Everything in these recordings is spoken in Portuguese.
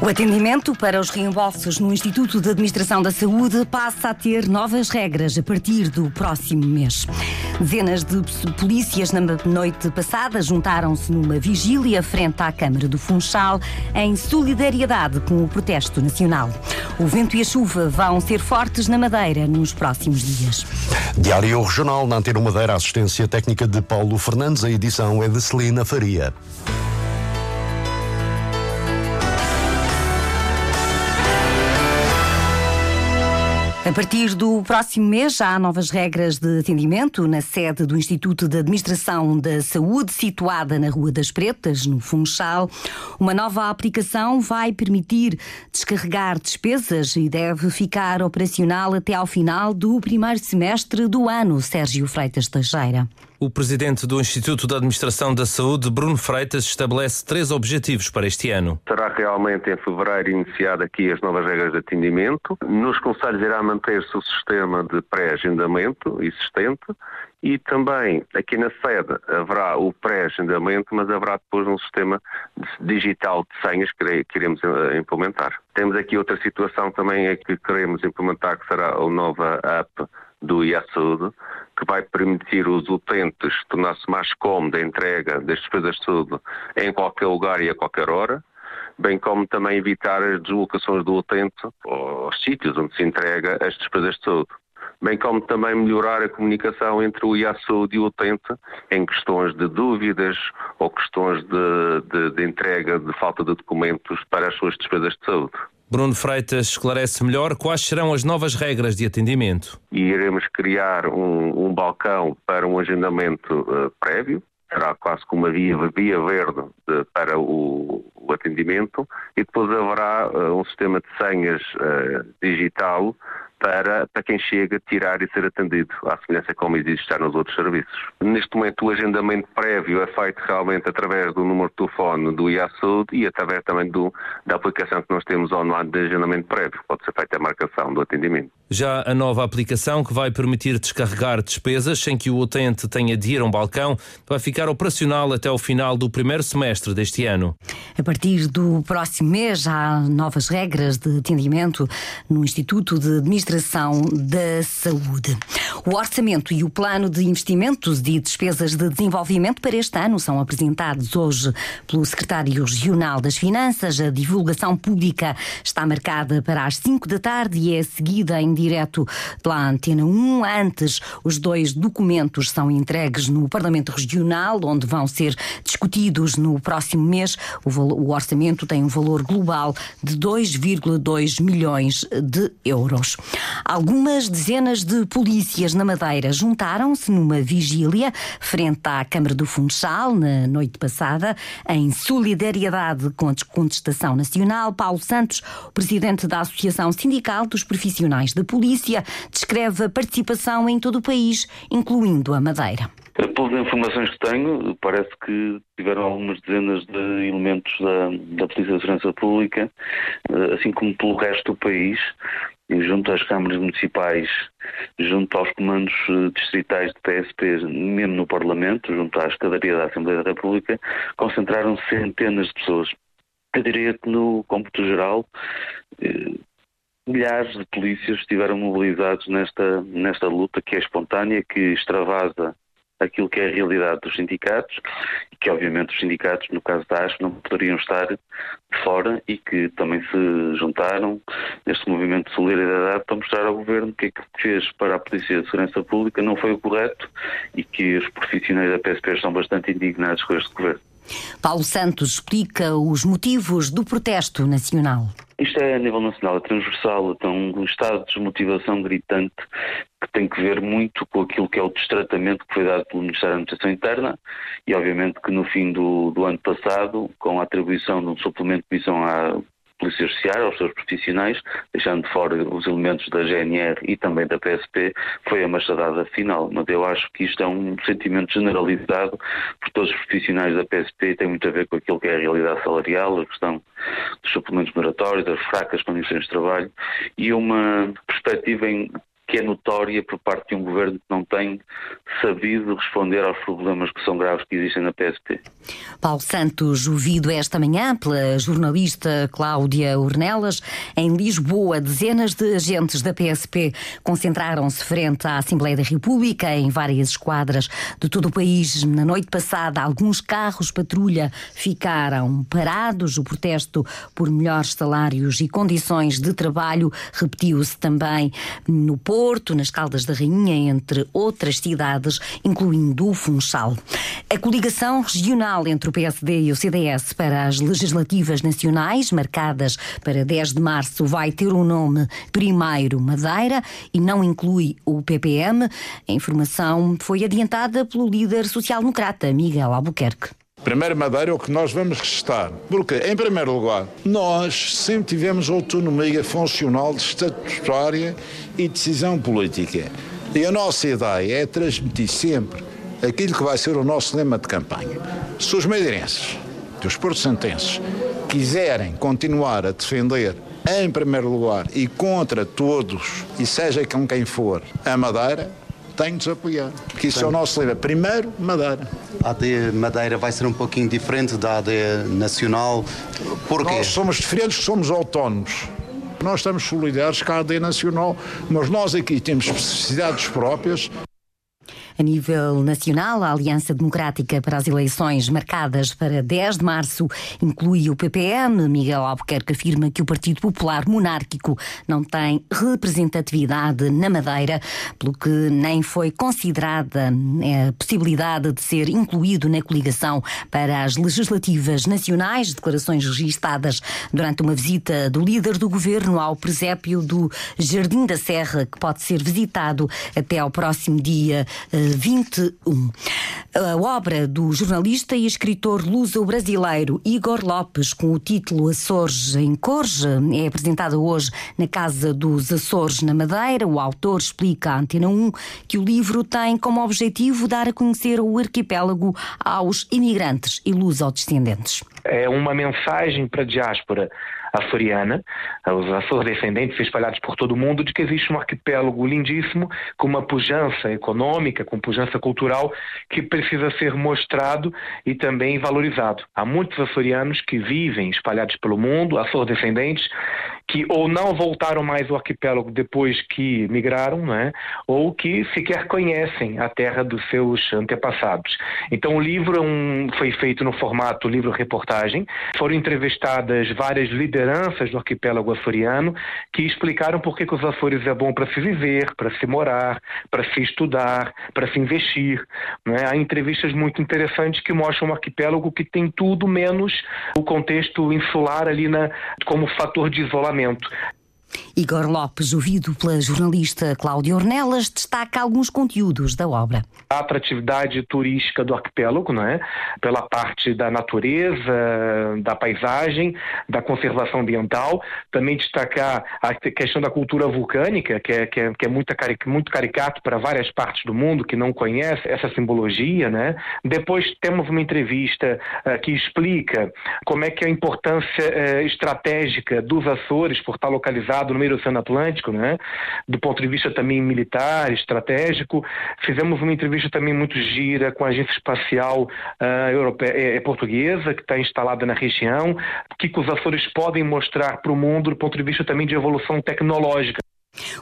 O atendimento para os reembolsos no Instituto de Administração da Saúde passa a ter novas regras a partir do próximo mês. Dezenas de polícias na noite passada juntaram-se numa vigília frente à Câmara do Funchal em solidariedade com o protesto nacional. O vento e a chuva vão ser fortes na Madeira nos próximos dias. Diário Regional na Antena Madeira, assistência técnica de Paulo Fernandes, a edição é de Celina Faria. A partir do próximo mês já há novas regras de atendimento na sede do Instituto de Administração da Saúde, situada na Rua das Pretas, no Funchal. Uma nova aplicação vai permitir descarregar despesas e deve ficar operacional até ao final do primeiro semestre do ano, Sérgio Freitas Teixeira. O presidente do Instituto de Administração da Saúde, Bruno Freitas, estabelece três objetivos para este ano. Será realmente em fevereiro iniciado aqui as novas regras de atendimento. Nos conselhos irá manter-se o sistema de pré-agendamento existente e também aqui na sede haverá o pré-agendamento, mas haverá depois um sistema digital de senhas que queremos eh, implementar. Temos aqui outra situação também é que queremos implementar, que será a nova app do IASUD, que vai permitir os utentes tornar-se mais cómodo a entrega das despesas de saúde em qualquer lugar e a qualquer hora, bem como também evitar as deslocações do utente aos sítios onde se entrega as despesas de saúde bem como também melhorar a comunicação entre o IASUD e o utente em questões de dúvidas ou questões de, de, de entrega de falta de documentos para as suas despesas de saúde. Bruno Freitas esclarece melhor quais serão as novas regras de atendimento. E iremos criar um, um balcão para um agendamento uh, prévio, será quase como uma via, via verde de, para o, o, atendimento, e depois haverá uh, um sistema de senhas uh, digital para, para quem chega tirar e ser atendido, à semelhança como existe já nos outros serviços. Neste momento o agendamento prévio é feito realmente através do número de telefone do IASUD e através também do, da aplicação que nós temos online de agendamento prévio. Pode ser feita a marcação do atendimento. Já a nova aplicação que vai permitir descarregar despesas sem que o utente tenha de ir a um balcão vai ficar operacional até o final do primeiro semestre deste ano. A partir do próximo mês há novas regras de atendimento no Instituto de Administração da Saúde. O orçamento e o plano de investimentos e despesas de desenvolvimento para este ano são apresentados hoje pelo Secretário Regional das Finanças. A divulgação pública está marcada para as 5 da tarde e é seguida em direto pela Antena 1. Antes, os dois documentos são entregues no Parlamento Regional, onde vão ser discutidos no próximo mês. O orçamento tem um valor global de 2,2 milhões de euros. Algumas dezenas de polícias na Madeira juntaram-se numa vigília frente à Câmara do Funchal na noite passada, em solidariedade com a contestação nacional. Paulo Santos, presidente da Associação Sindical dos Profissionais da Polícia, descreve a participação em todo o país, incluindo a Madeira. Pelas informações que tenho, parece que tiveram algumas dezenas de elementos da, da Polícia de Segurança Pública, eh, assim como pelo resto do país, junto às câmaras municipais, junto aos comandos eh, distritais de PSP, mesmo no Parlamento, junto à escadaria da Assembleia da República, concentraram centenas de pessoas. Eu diria que no cômputo geral, eh, milhares de polícias estiveram mobilizados nesta, nesta luta que é espontânea, que extravasa aquilo que é a realidade dos sindicatos e que obviamente os sindicatos, no caso da ASP, não poderiam estar fora e que também se juntaram neste movimento de solidariedade para mostrar ao Governo que aquilo que fez para a Polícia de Segurança Pública não foi o correto e que os profissionais da PSP estão bastante indignados com este Governo. Paulo Santos explica os motivos do protesto nacional. Isto é a nível nacional, é transversal, então um estado de desmotivação gritante que tem que ver muito com aquilo que é o destratamento que foi dado pelo Ministério da Administração Interna e obviamente que no fim do, do ano passado, com a atribuição de um suplemento de missão à Polícia Judiciária, aos seus profissionais, deixando fora os elementos da GNR e também da PSP, foi a machadada final. Mas eu acho que isto é um sentimento generalizado por todos os profissionais da PSP e tem muito a ver com aquilo que é a realidade salarial, a questão dos suplementos moratórios, das fracas condições de trabalho e uma perspectiva em que é notória por parte de um governo que não tem sabido responder aos problemas que são graves que existem na PSP. Paulo Santos, ouvido esta manhã pela jornalista Cláudia Ornelas, em Lisboa, dezenas de agentes da PSP concentraram-se frente à Assembleia da República em várias esquadras de todo o país. Na noite passada, alguns carros patrulha ficaram parados. O protesto por melhores salários e condições de trabalho repetiu-se também no Porto Porto, nas Caldas da Rainha, entre outras cidades, incluindo o Funchal. A coligação regional entre o PSD e o CDS para as legislativas nacionais, marcadas para 10 de março, vai ter o nome Primeiro Madeira e não inclui o PPM. A informação foi adiantada pelo líder social-democrata Miguel Albuquerque. Primeiro Madeira é o que nós vamos restar. Porque, em primeiro lugar, nós sempre tivemos autonomia funcional, estatutária e decisão política. E a nossa ideia é transmitir sempre aquilo que vai ser o nosso lema de campanha. Se os madeirenses, os porto-santenses, quiserem continuar a defender em primeiro lugar e contra todos, e seja com quem for, a Madeira, tem de nos apoiar. Porque isso é o nosso lema. Primeiro, Madeira. A AD Madeira vai ser um pouquinho diferente da AD Nacional. Porquê? Nós somos diferentes, somos autónomos. Nós estamos solidários com a AD Nacional, mas nós aqui temos especificidades próprias a nível nacional, a Aliança Democrática para as eleições marcadas para 10 de março inclui o PPM. Miguel Albuquerque afirma que o Partido Popular Monárquico não tem representatividade na Madeira, pelo que nem foi considerada a possibilidade de ser incluído na coligação para as legislativas nacionais. Declarações registadas durante uma visita do líder do governo ao presépio do Jardim da Serra, que pode ser visitado até ao próximo dia eh, 21. A obra do jornalista e escritor luso-brasileiro Igor Lopes, com o título Açores em Cores, é apresentada hoje na Casa dos Açores, na Madeira. O autor explica à Antena 1 que o livro tem como objetivo dar a conhecer o arquipélago aos imigrantes e luso-descendentes. É uma mensagem para a diáspora açoriana, os Açores-descendentes espalhados por todo o mundo, de que existe um arquipélago lindíssimo, com uma pujança econômica, com pujança cultural, que precisa ser mostrado e também valorizado. Há muitos açorianos que vivem espalhados pelo mundo, Açores-descendentes, que ou não voltaram mais ao arquipélago depois que migraram, né, ou que sequer conhecem a terra dos seus antepassados. Então o livro é um, foi feito no formato livro-reportagem, foram entrevistadas várias lideranças do arquipélago açoriano que explicaram por que, que os Açores é bom para se viver, para se morar, para se estudar, para se investir. Né? Há entrevistas muito interessantes que mostram um arquipélago que tem tudo menos o contexto insular ali na, como fator de isolamento isolamento. Igor Lopes, ouvido pela jornalista Cláudia Ornelas, destaca alguns conteúdos da obra. A atratividade turística do arquipélago, não é? pela parte da natureza, da paisagem, da conservação ambiental. Também destacar a questão da cultura vulcânica, que é, que é, que é muito, muito caricato para várias partes do mundo que não conhecem essa simbologia. Né? Depois temos uma entrevista uh, que explica como é que a importância uh, estratégica dos Açores por estar localizado no meio do Oceano Atlântico, né? do ponto de vista também militar, estratégico. Fizemos uma entrevista também muito gira com a Agência Espacial uh, europeia, é, é, portuguesa, que está instalada na região, que os Açores podem mostrar para o mundo do ponto de vista também de evolução tecnológica.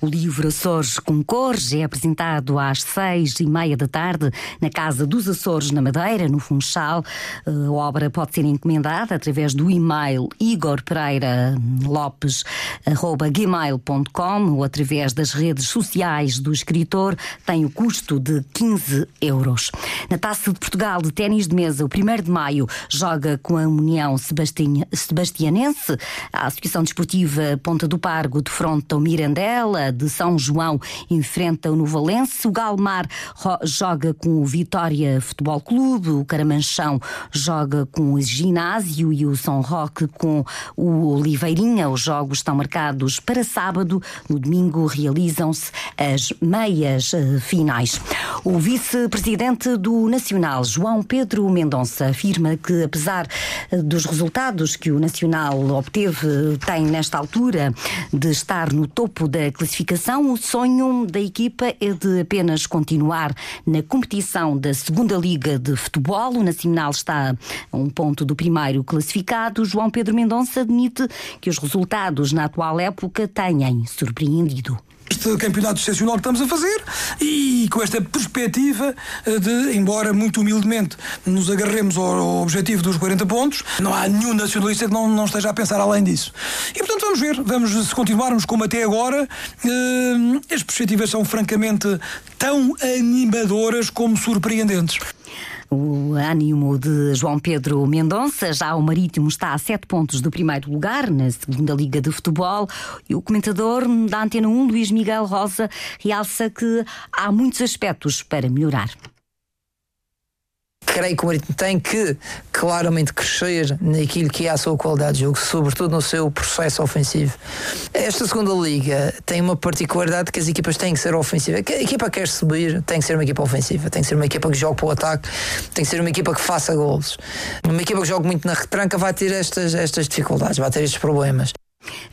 O livro Açores com Cores é apresentado às seis e meia da tarde na Casa dos Açores, na Madeira, no Funchal. A obra pode ser encomendada através do e-mail igorpereiralopes.gmail.com ou através das redes sociais do escritor. Tem o custo de 15 euros. Na Taça de Portugal de Ténis de Mesa, o 1 de maio, joga com a União Sebastianense. A Associação Desportiva Ponta do Pargo defronta o Mirandé Vizela de São João enfrenta o Novalense, o Galmar joga com o Vitória Futebol Clube, o Caramanchão joga com o Ginásio e o São Roque com o Oliveirinha. Os jogos estão marcados para sábado. No domingo realizam-se as meias eh, finais. O vice-presidente do Nacional, João Pedro Mendonça, afirma que, apesar eh, dos resultados que o Nacional obteve, tem nesta altura de estar no topo da classificação, o sonho da equipa é de apenas continuar na competição da Segunda Liga de Futebol. O Nacional está a um ponto do primeiro classificado. João Pedro Mendonça admite que os resultados na atual época tenham surpreendido este campeonato excepcional que estamos a fazer e com esta perspectiva eh, de, embora muito humildemente, nos agarremos ao objetivo dos 40 pontos, não há nenhum nacionalista que não, não esteja a pensar além disso. E portanto vamos ver, vamos se continuarmos como até agora, eh, as perspectivas são francamente tão animadoras como surpreendentes. O ânimo de João Pedro Mendonça, já o Marítimo está a sete pontos do primeiro lugar na segunda Liga de Futebol. E o comentador da Antena 1, Luís Miguel Rosa, realça que há muitos aspectos para melhorar creio que o Marítimo tem que claramente crescer naquilo que é a sua qualidade de jogo, sobretudo no seu processo ofensivo. Esta segunda liga tem uma particularidade que as equipas têm que ser ofensivas. A equipa quer subir, tem que ser uma equipa ofensiva, tem que ser uma equipa que jogue para o ataque, tem que ser uma equipa que faça gols. Uma equipa que jogue muito na retranca vai ter estas, estas dificuldades, vai ter estes problemas.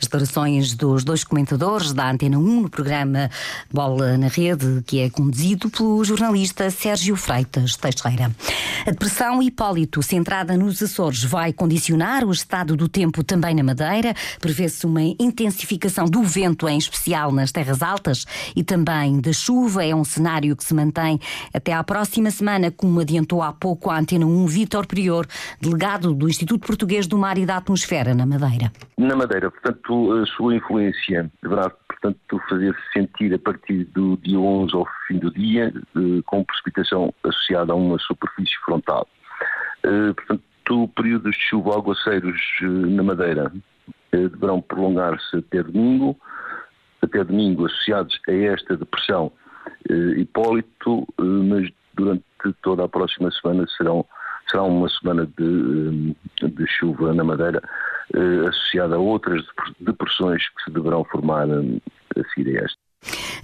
As declarações dos dois comentadores da Antena 1 no programa Bola na Rede, que é conduzido pelo jornalista Sérgio Freitas Teixeira. A depressão Hipólito, centrada nos Açores, vai condicionar o estado do tempo também na Madeira. Prevê-se uma intensificação do vento, em especial nas terras altas, e também da chuva. É um cenário que se mantém até à próxima semana, como adiantou há pouco a Antena 1 Vítor Prior, delegado do Instituto Português do Mar e da Atmosfera na Madeira. Na Madeira, portanto, a sua influência deverá, portanto, fazer-se sentir a partir do dia 11 ao fim do dia, eh, com precipitação associada a uma superfície frontal. Eh, portanto, períodos de chuva aguaceiros eh, na Madeira deverão prolongar-se até domingo, até domingo associados a esta depressão Hipólito, mas durante toda a próxima semana serão, será uma semana de, de chuva na Madeira, eh, associada a outras depressões que se deverão formar eh, a seguir a esta.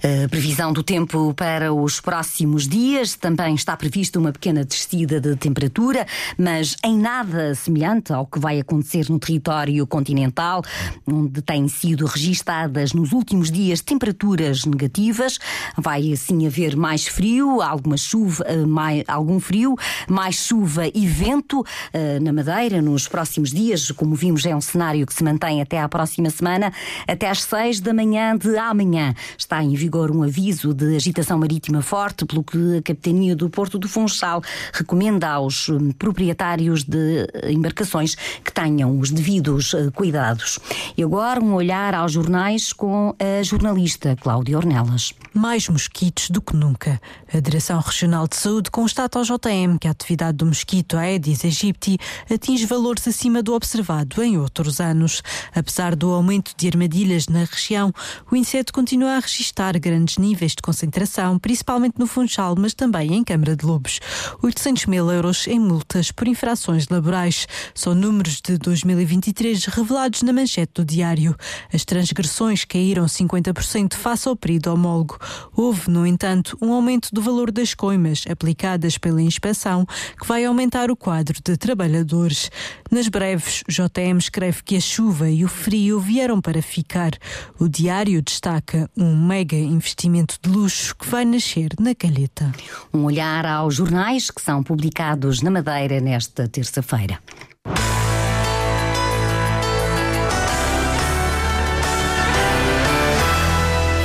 A previsão do tempo para os próximos dias também está prevista uma pequena descida de temperatura, mas em nada semelhante ao que vai acontecer no território continental, onde têm sido registadas nos últimos dias temperaturas negativas. Vai assim haver mais frio, alguma chuva, eh, mais, algum frio, mais chuva e vento uh, na Madeira nos próximos dias. Como vimos, é um cenário que se mantém até à próxima semana, até às seis da manhã de amanhã. Está em vigor um aviso de agitação marítima forte, pelo que a Capitania do Porto do Funchal recomenda aos hum, proprietários de eh, embarcações que tenham os devidos eh, cuidados. E agora um olhar aos jornais com a jornalista Cláudia Ornelas. Mais mosquitos do que nunca. A Direção Regional de Saúde constata ao JM que a atividade do mosquito Aedes aegypti atinge valores acima do observado em outros anos. Apesar do aumento de armadilhas na região, o inseto continua a registrar grandes níveis de concentração, principalmente no Funchal, mas também em Câmara de Lobos. 800 mil euros em multas por infrações laborais. São números de 2023 revelados na manchete do diário. As transgressões caíram 50% face ao período homólogo. Houve, no entanto, um aumento do valor das coimas aplicadas pela inspeção, que vai aumentar o quadro de trabalhadores. Nas breves, JM escreve que a chuva e o frio vieram para ficar. O diário destaca um mega investimento de luxo que vai nascer na Calheta. Um olhar aos jornais que são publicados na Madeira nesta terça-feira.